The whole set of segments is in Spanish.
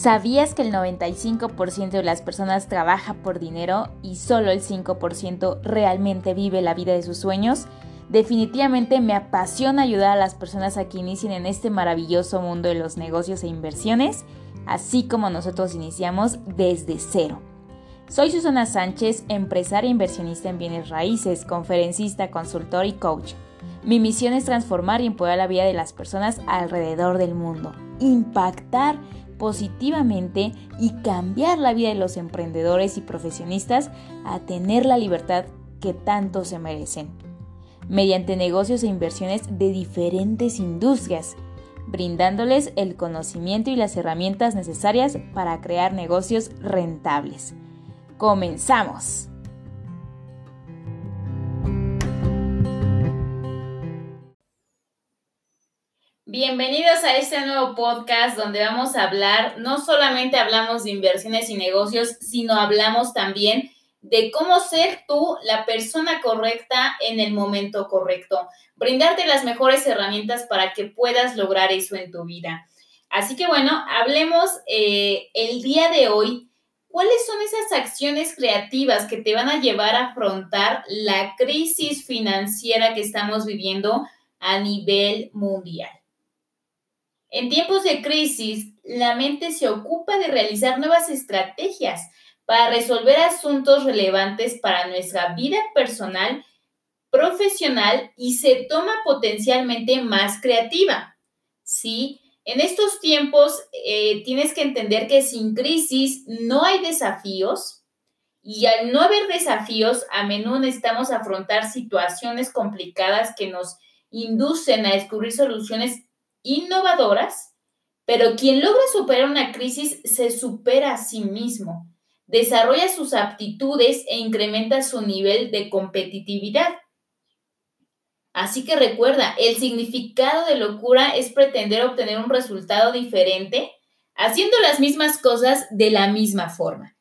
¿Sabías que el 95% de las personas trabaja por dinero y solo el 5% realmente vive la vida de sus sueños? Definitivamente me apasiona ayudar a las personas a que inicien en este maravilloso mundo de los negocios e inversiones, así como nosotros iniciamos desde cero. Soy Susana Sánchez, empresaria e inversionista en bienes raíces, conferencista, consultor y coach. Mi misión es transformar y empoderar la vida de las personas alrededor del mundo, impactar positivamente y cambiar la vida de los emprendedores y profesionistas a tener la libertad que tanto se merecen, mediante negocios e inversiones de diferentes industrias, brindándoles el conocimiento y las herramientas necesarias para crear negocios rentables. ¡Comenzamos! Bienvenidos a este nuevo podcast donde vamos a hablar, no solamente hablamos de inversiones y negocios, sino hablamos también de cómo ser tú la persona correcta en el momento correcto, brindarte las mejores herramientas para que puedas lograr eso en tu vida. Así que bueno, hablemos eh, el día de hoy, ¿cuáles son esas acciones creativas que te van a llevar a afrontar la crisis financiera que estamos viviendo a nivel mundial? En tiempos de crisis, la mente se ocupa de realizar nuevas estrategias para resolver asuntos relevantes para nuestra vida personal, profesional y se toma potencialmente más creativa. ¿Sí? En estos tiempos eh, tienes que entender que sin crisis no hay desafíos y al no haber desafíos a menudo necesitamos afrontar situaciones complicadas que nos inducen a descubrir soluciones innovadoras, pero quien logra superar una crisis se supera a sí mismo, desarrolla sus aptitudes e incrementa su nivel de competitividad. Así que recuerda, el significado de locura es pretender obtener un resultado diferente haciendo las mismas cosas de la misma forma.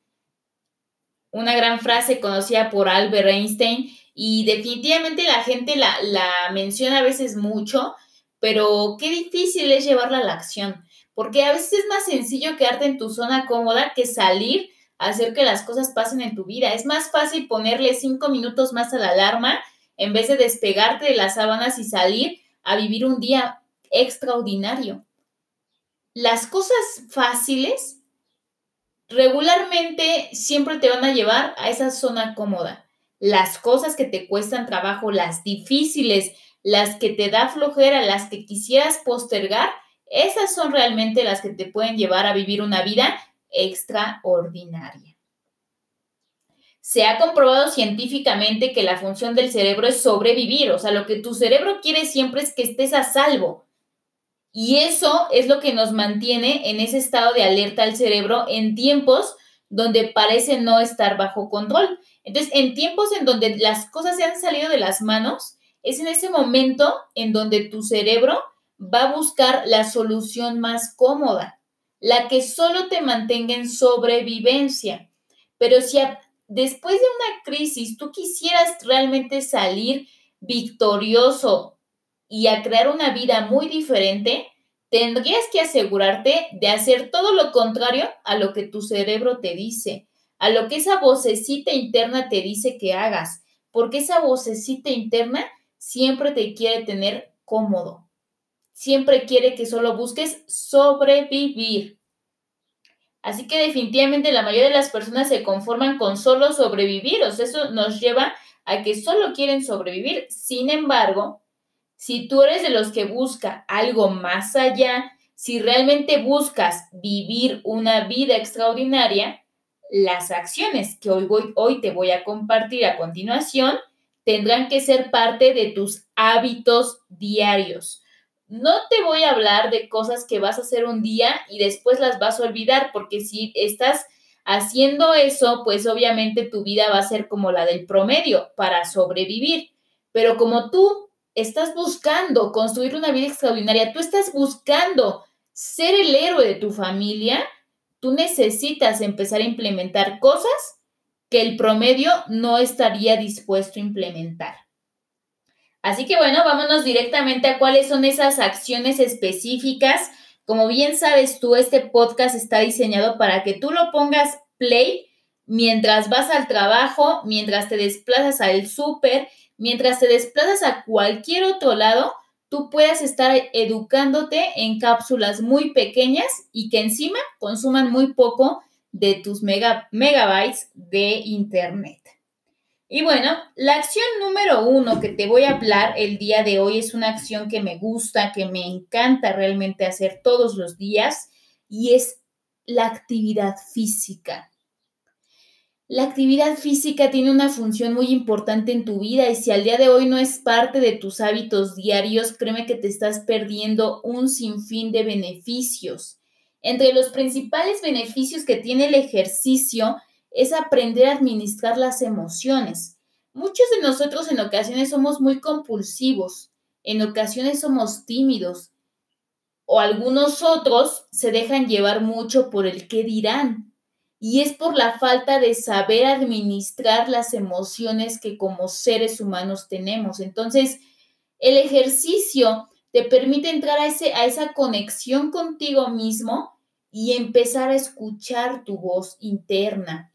Una gran frase conocida por Albert Einstein y definitivamente la gente la, la menciona a veces mucho, pero qué difícil es llevarla a la acción, porque a veces es más sencillo quedarte en tu zona cómoda que salir a hacer que las cosas pasen en tu vida. Es más fácil ponerle cinco minutos más a la alarma en vez de despegarte de las sábanas y salir a vivir un día extraordinario. Las cosas fáciles regularmente siempre te van a llevar a esa zona cómoda. Las cosas que te cuestan trabajo, las difíciles, las que te da flojera, las que quisieras postergar, esas son realmente las que te pueden llevar a vivir una vida extraordinaria. Se ha comprobado científicamente que la función del cerebro es sobrevivir, o sea, lo que tu cerebro quiere siempre es que estés a salvo. Y eso es lo que nos mantiene en ese estado de alerta al cerebro en tiempos donde parece no estar bajo control. Entonces, en tiempos en donde las cosas se han salido de las manos, es en ese momento en donde tu cerebro va a buscar la solución más cómoda, la que solo te mantenga en sobrevivencia. Pero si después de una crisis tú quisieras realmente salir victorioso y a crear una vida muy diferente, tendrías que asegurarte de hacer todo lo contrario a lo que tu cerebro te dice, a lo que esa vocecita interna te dice que hagas, porque esa vocecita interna siempre te quiere tener cómodo. Siempre quiere que solo busques sobrevivir. Así que definitivamente la mayoría de las personas se conforman con solo sobrevivir. O sea, eso nos lleva a que solo quieren sobrevivir. Sin embargo, si tú eres de los que busca algo más allá, si realmente buscas vivir una vida extraordinaria, las acciones que hoy, voy, hoy te voy a compartir a continuación tendrán que ser parte de tus hábitos diarios. No te voy a hablar de cosas que vas a hacer un día y después las vas a olvidar, porque si estás haciendo eso, pues obviamente tu vida va a ser como la del promedio para sobrevivir. Pero como tú estás buscando construir una vida extraordinaria, tú estás buscando ser el héroe de tu familia, tú necesitas empezar a implementar cosas que el promedio no estaría dispuesto a implementar. Así que bueno, vámonos directamente a cuáles son esas acciones específicas Como bien sabes tú, este podcast está diseñado para que tú lo pongas play mientras vas al trabajo, mientras te desplazas al súper, mientras te desplazas a cualquier otro lado, tú puedas estar educándote en cápsulas muy pequeñas y que encima consuman muy poco de tus megabytes de internet. Y bueno, la acción número uno que te voy a hablar el día de hoy es una acción que me gusta, que me encanta realmente hacer todos los días y es la actividad física. La actividad física tiene una función muy importante en tu vida y si al día de hoy no es parte de tus hábitos diarios, créeme que te estás perdiendo un sinfín de beneficios. Entre los principales beneficios que tiene el ejercicio es aprender a administrar las emociones. Muchos de nosotros en ocasiones somos muy compulsivos, en ocasiones somos tímidos o algunos otros se dejan llevar mucho por el qué dirán y es por la falta de saber administrar las emociones que como seres humanos tenemos. Entonces, el ejercicio te permite entrar a, ese, a esa conexión contigo mismo y empezar a escuchar tu voz interna,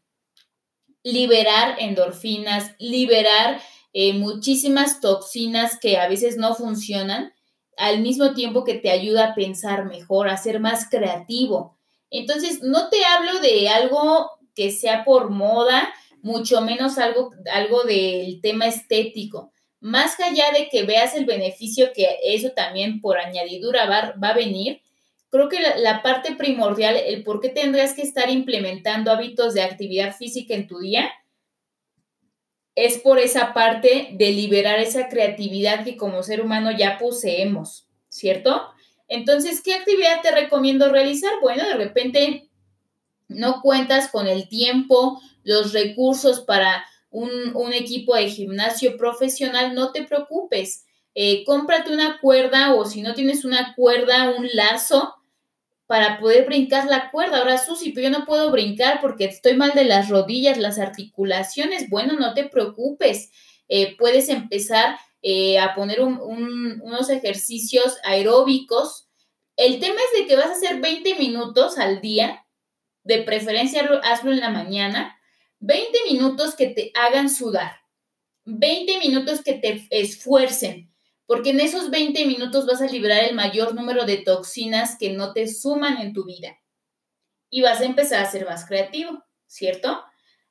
liberar endorfinas, liberar eh, muchísimas toxinas que a veces no funcionan, al mismo tiempo que te ayuda a pensar mejor, a ser más creativo. Entonces, no te hablo de algo que sea por moda, mucho menos algo, algo del tema estético. Más allá de que veas el beneficio que eso también por añadidura va, va a venir, creo que la, parte primordial, el por qué tendrías que estar implementando hábitos de actividad física en tu día, es por esa parte de liberar esa creatividad que como ser humano ya poseemos, ¿cierto? Entonces, ¿qué actividad te recomiendo realizar? Bueno, de repente no cuentas con el tiempo, los recursos para un, equipo de gimnasio profesional, no te preocupes. Eh, cómprate una cuerda o si no tienes una cuerda, un lazo para poder brincar la cuerda. Ahora, Susi, pero yo no puedo brincar porque estoy mal de las rodillas, las articulaciones. Bueno, no te preocupes. Eh, puedes empezar eh, a poner unos ejercicios aeróbicos. El tema es de que vas a hacer 20 minutos al día, de preferencia hazlo en la mañana, 20 minutos que te hagan sudar, 20 minutos que te esfuercen, porque en esos 20 minutos vas a liberar el mayor número de toxinas que no te suman en tu vida y vas a empezar a ser más creativo, ¿cierto?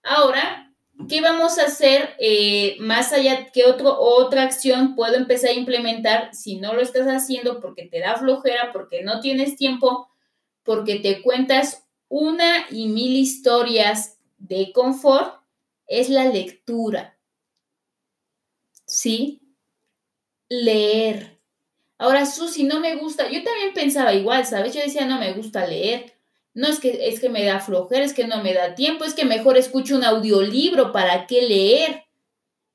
Ahora, ¿Qué vamos a hacer eh, más allá? ¿Qué otro, otra acción puedo empezar a implementar si no lo estás haciendo porque te da flojera, porque no tienes tiempo, porque te cuentas una y mil historias de confort? Es la lectura. ¿Sí? Leer. Ahora, Susi, no me gusta. Yo también pensaba igual, ¿sabes? Yo decía, no me gusta leer no es que es que me da flojera, es que no me da tiempo, es que mejor escucho un audiolibro, ¿para qué leer?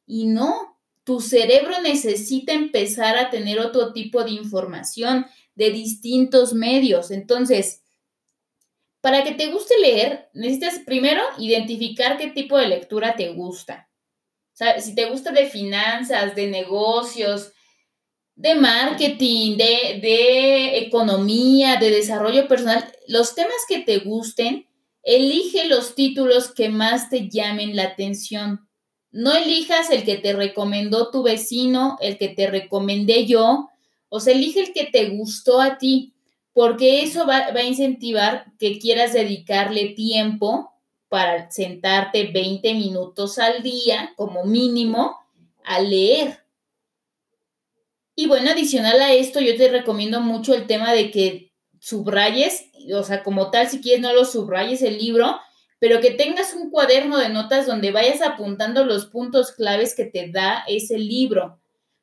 Y no, tu cerebro necesita empezar a tener otro tipo de información de distintos medios. Entonces, para que te guste leer, necesitas primero identificar qué tipo de lectura te gusta. Si te gusta de finanzas, de negocios, de marketing, de, economía, de desarrollo personal, los temas que te gusten, elige los títulos que más te llamen la atención. No elijas el que te recomendó tu vecino, el que te recomendé yo, o sea, elige el que te gustó a ti, porque eso va, va a incentivar que quieras dedicarle tiempo para sentarte 20 minutos al día como mínimo a leer. Y bueno, adicional a esto, yo te recomiendo mucho el tema de que subrayes, o sea, como tal, si quieres no lo subrayes el libro, pero que tengas un cuaderno de notas donde vayas apuntando los puntos claves que te da ese libro,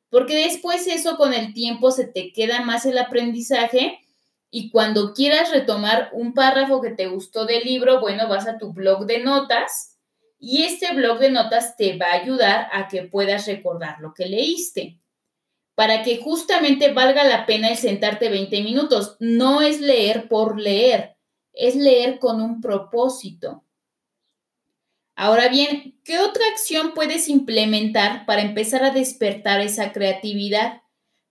porque después eso con el tiempo se te queda más el aprendizaje y cuando quieras retomar un párrafo que te gustó del libro, bueno, vas a tu blog de notas y este blog de notas te va a ayudar a que puedas recordar lo que leíste para que justamente valga la pena el sentarte 20 minutos. No es leer por leer, es leer con un propósito. Ahora bien, ¿qué otra acción puedes implementar para empezar a despertar esa creatividad?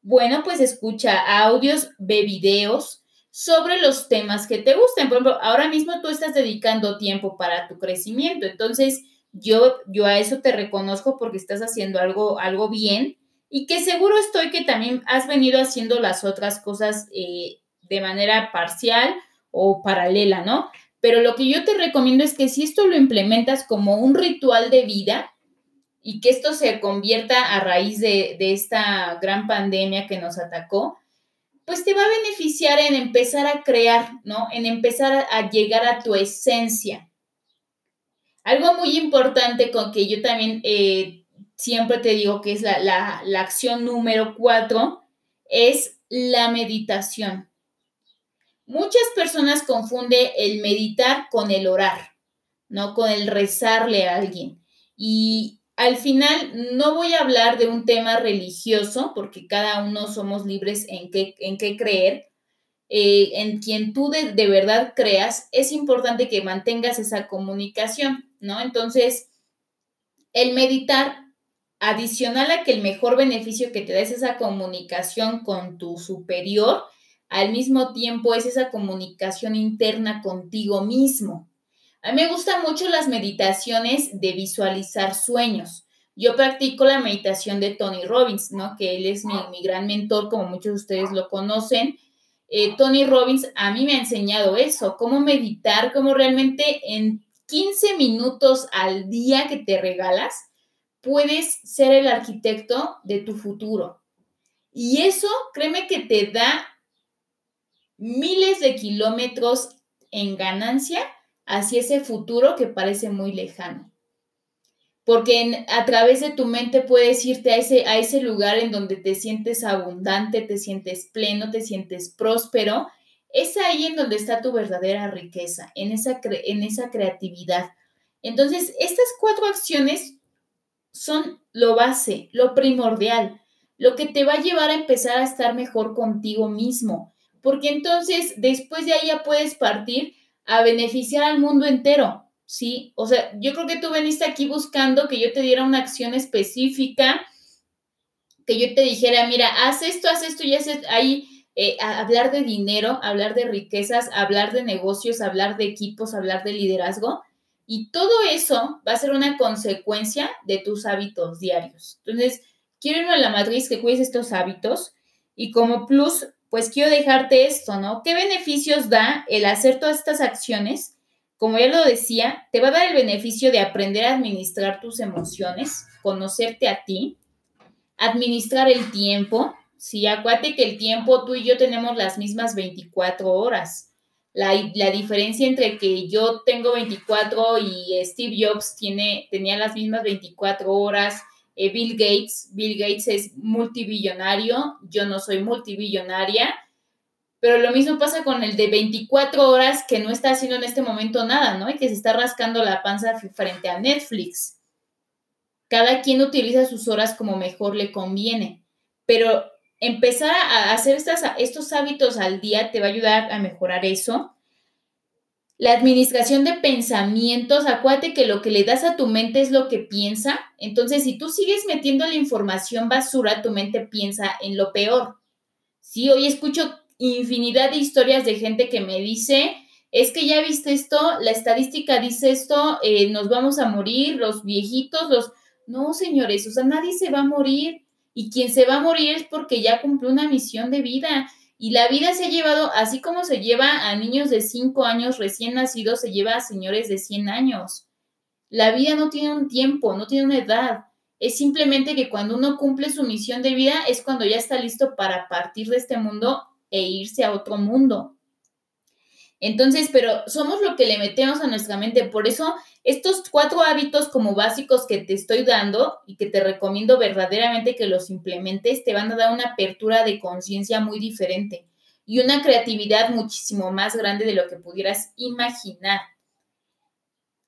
Bueno, pues escucha audios, ve videos. Sobre los temas que te gusten. Por ejemplo, ahora mismo tú estás dedicando tiempo para tu crecimiento, entonces yo, yo a eso te reconozco porque estás haciendo algo, algo bien y que seguro estoy que también has venido haciendo las otras cosas eh, de manera parcial o paralela, ¿no? Pero lo que yo te recomiendo es que si esto lo implementas como un ritual de vida y que esto se convierta a raíz de, de esta gran pandemia que nos atacó, pues te va a beneficiar en empezar a crear, ¿no? En empezar a, llegar a tu esencia. Algo muy importante con que yo también eh, siempre te digo que es la, la acción número cuatro, es la meditación. Muchas personas confunden el meditar con el orar, ¿no? Con el rezarle a alguien. Y al final no voy a hablar de un tema religioso, porque cada uno somos libres en qué, en qué creer. Eh, en quien tú de, de, verdad creas, es importante que mantengas esa comunicación, ¿no? Entonces, el meditar, adicional a que el mejor beneficio que te da es esa comunicación con tu superior, al mismo tiempo es esa comunicación interna contigo mismo. A mí me gustan mucho las meditaciones de visualizar sueños. Yo practico la meditación de Tony Robbins, ¿no? Que él es mi, gran mentor, como muchos de ustedes lo conocen. Eh, Tony Robbins a mí me ha enseñado eso, cómo meditar, cómo realmente en 15 minutos al día que te regalas, puedes ser el arquitecto de tu futuro. Y eso, créeme que te da miles de kilómetros en ganancia hacia ese futuro que parece muy lejano. Porque a través de tu mente puedes irte a ese, a ese lugar en donde te sientes abundante, te sientes pleno, te sientes próspero. Es ahí en donde está tu verdadera riqueza, en esa, en esa creatividad. Entonces, estas cuatro acciones son lo base, lo primordial, lo que te va a llevar a empezar a estar mejor contigo mismo. Porque entonces, después de ahí ya puedes partir a beneficiar al mundo entero, ¿sí? O sea, yo creo que tú veniste aquí buscando que yo te diera una acción específica, que yo te dijera, mira, haz esto, haz esto y haz ahí. Eh, hablar de dinero, hablar de riquezas, hablar de negocios, hablar de equipos, hablar de liderazgo. Y todo eso va a ser una consecuencia de tus hábitos diarios. Entonces, quiero irme a la matriz que cuides estos hábitos y como plus pues quiero dejarte esto, ¿no? ¿Qué beneficios da el hacer todas estas acciones? Como ya lo decía, te va a dar el beneficio de aprender a administrar tus emociones, conocerte a ti, administrar el tiempo. Sí, acuérdate que el tiempo, tú y yo tenemos las mismas 24 horas. La, la, diferencia entre que yo tengo 24 y Steve Jobs tiene, tenía las mismas 24 horas, eh, Bill Gates. Bill Gates es multibillonario, yo no soy multibillonaria, pero lo mismo pasa con el de 24 horas que no está haciendo en este momento nada, ¿no? Y que se está rascando la panza frente a Netflix. Cada quien utiliza sus horas como mejor le conviene, pero empezar a hacer estas, estos hábitos al día te va a ayudar a mejorar eso la administración de pensamientos, acuérdate que lo que le das a tu mente es lo que piensa. Entonces, si tú sigues metiendo la información basura, tu mente piensa en lo peor. Sí, hoy escucho infinidad de historias de gente que me dice, es que ya viste esto, la estadística dice esto, eh, nos vamos a morir, los viejitos, los... No, señores, o sea, nadie se va a morir. Y quien se va a morir es porque ya cumplió una misión de vida. Y la vida se ha llevado, así como se lleva a niños de 5 años recién nacidos, se lleva a señores de 100 años. La vida no tiene un tiempo, no tiene una edad. Es simplemente que cuando uno cumple su misión de vida es cuando ya está listo para partir de este mundo e irse a otro mundo. Entonces, pero somos lo que le metemos a nuestra mente. Por eso, estos cuatro hábitos como básicos que te estoy dando y que te recomiendo verdaderamente que los implementes, te van a dar una apertura de conciencia muy diferente y una creatividad muchísimo más grande de lo que pudieras imaginar.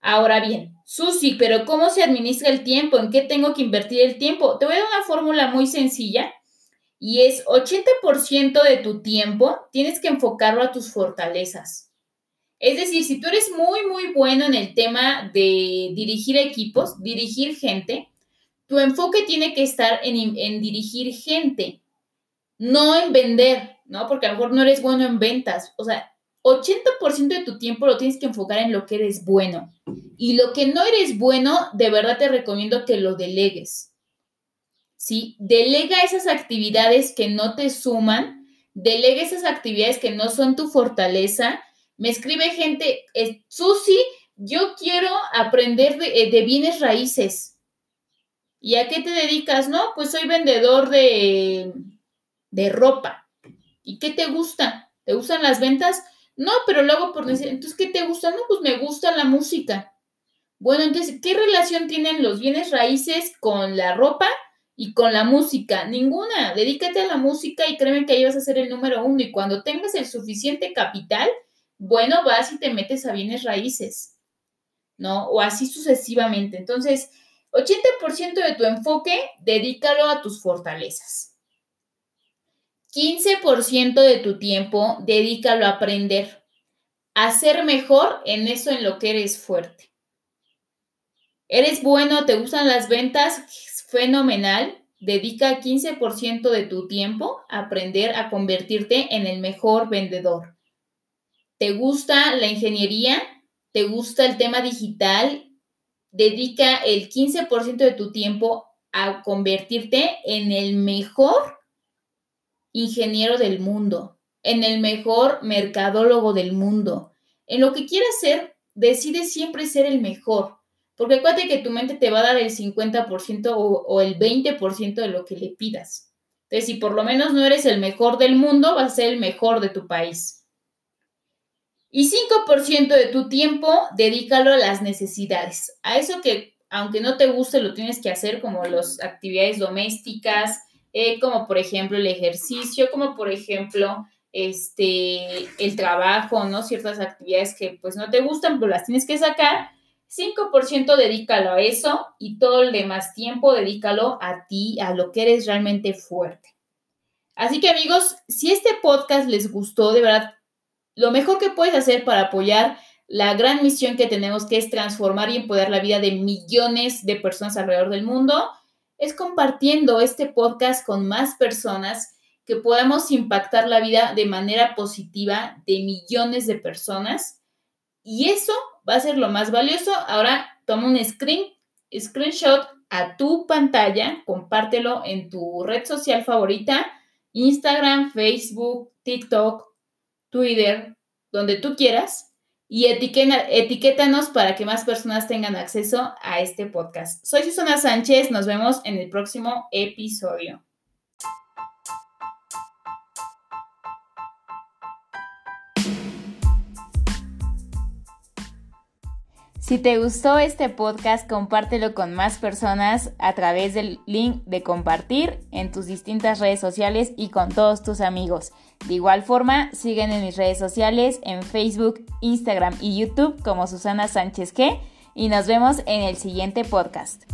Ahora bien, Susi, pero ¿cómo se administra el tiempo? ¿En qué tengo que invertir el tiempo? Te voy a dar una fórmula muy sencilla y es 80% de tu tiempo tienes que enfocarlo a tus fortalezas. Es decir, si tú eres muy, muy bueno en el tema de dirigir equipos, dirigir gente, tu enfoque tiene que estar en, en dirigir gente, no en vender, ¿no? Porque a lo mejor no eres bueno en ventas. O sea, 80% de tu tiempo lo tienes que enfocar en lo que eres bueno. Y lo que no eres bueno, de verdad te recomiendo que lo delegues. ¿Sí? Delega esas actividades que no te suman, delega esas actividades que no son tu fortaleza. Me escribe gente, Susi, yo quiero aprender de, eh, de bienes raíces. ¿Y a qué te dedicas? No, pues soy vendedor de, de ropa. ¿Y qué te gusta? ¿Te gustan las ventas? No, pero luego por decir, entonces, ¿qué te gusta? No, pues me gusta la música. Bueno, entonces, ¿qué relación tienen los bienes raíces con la ropa y con la música? Ninguna. Dedícate a la música y créeme que ahí vas a ser el número uno. Y cuando tengas el suficiente capital, bueno, vas y te metes a bienes raíces, ¿no? O así sucesivamente. Entonces, 80% de tu enfoque, dedícalo a tus fortalezas. 15% de tu tiempo dedícalo a aprender, a ser mejor en eso en lo que eres fuerte. ¿Eres bueno? ¿Te gustan las ventas? Fenomenal. Dedica 15% de tu tiempo a aprender a convertirte en el mejor vendedor. ¿Te gusta la ingeniería? ¿Te gusta el tema digital? Dedica el 15% de tu tiempo a convertirte en el mejor ingeniero del mundo, en el mejor mercadólogo del mundo. En lo que quieras ser, decide siempre ser el mejor. Porque acuérdate que tu mente te va a dar el 50% o, o el 20% de lo que le pidas. Entonces, si por lo menos no eres el mejor del mundo, vas a ser el mejor de tu país. Y 5% de tu tiempo, dedícalo a las necesidades. A eso que, aunque no te guste, lo tienes que hacer, como las actividades domésticas, eh, como por ejemplo el ejercicio, como por ejemplo este, el trabajo, ¿no? Ciertas actividades que pues no te gustan, pero las tienes que sacar. 5% dedícalo a eso y todo el demás tiempo dedícalo a ti, a lo que eres realmente fuerte. Así que amigos, si este podcast les gustó, de verdad, lo mejor que puedes hacer para apoyar la gran misión que tenemos, que es transformar y empoderar la vida de millones de personas alrededor del mundo, es compartiendo este podcast con más personas que podamos impactar la vida de manera positiva de millones de personas. Y eso va a ser lo más valioso. Ahora toma un screen, screenshot a tu pantalla, compártelo en tu red social favorita, Instagram, Facebook, TikTok, Twitter, donde tú quieras y etiquétanos para que más personas tengan acceso a este podcast. Soy Susana Sánchez, nos vemos en el próximo episodio. Si te gustó este podcast, compártelo con más personas a través del link de compartir en tus distintas redes sociales y con todos tus amigos. De igual forma, siguen en mis redes sociales en Facebook, Instagram y YouTube como Susana Sánchez G y nos vemos en el siguiente podcast.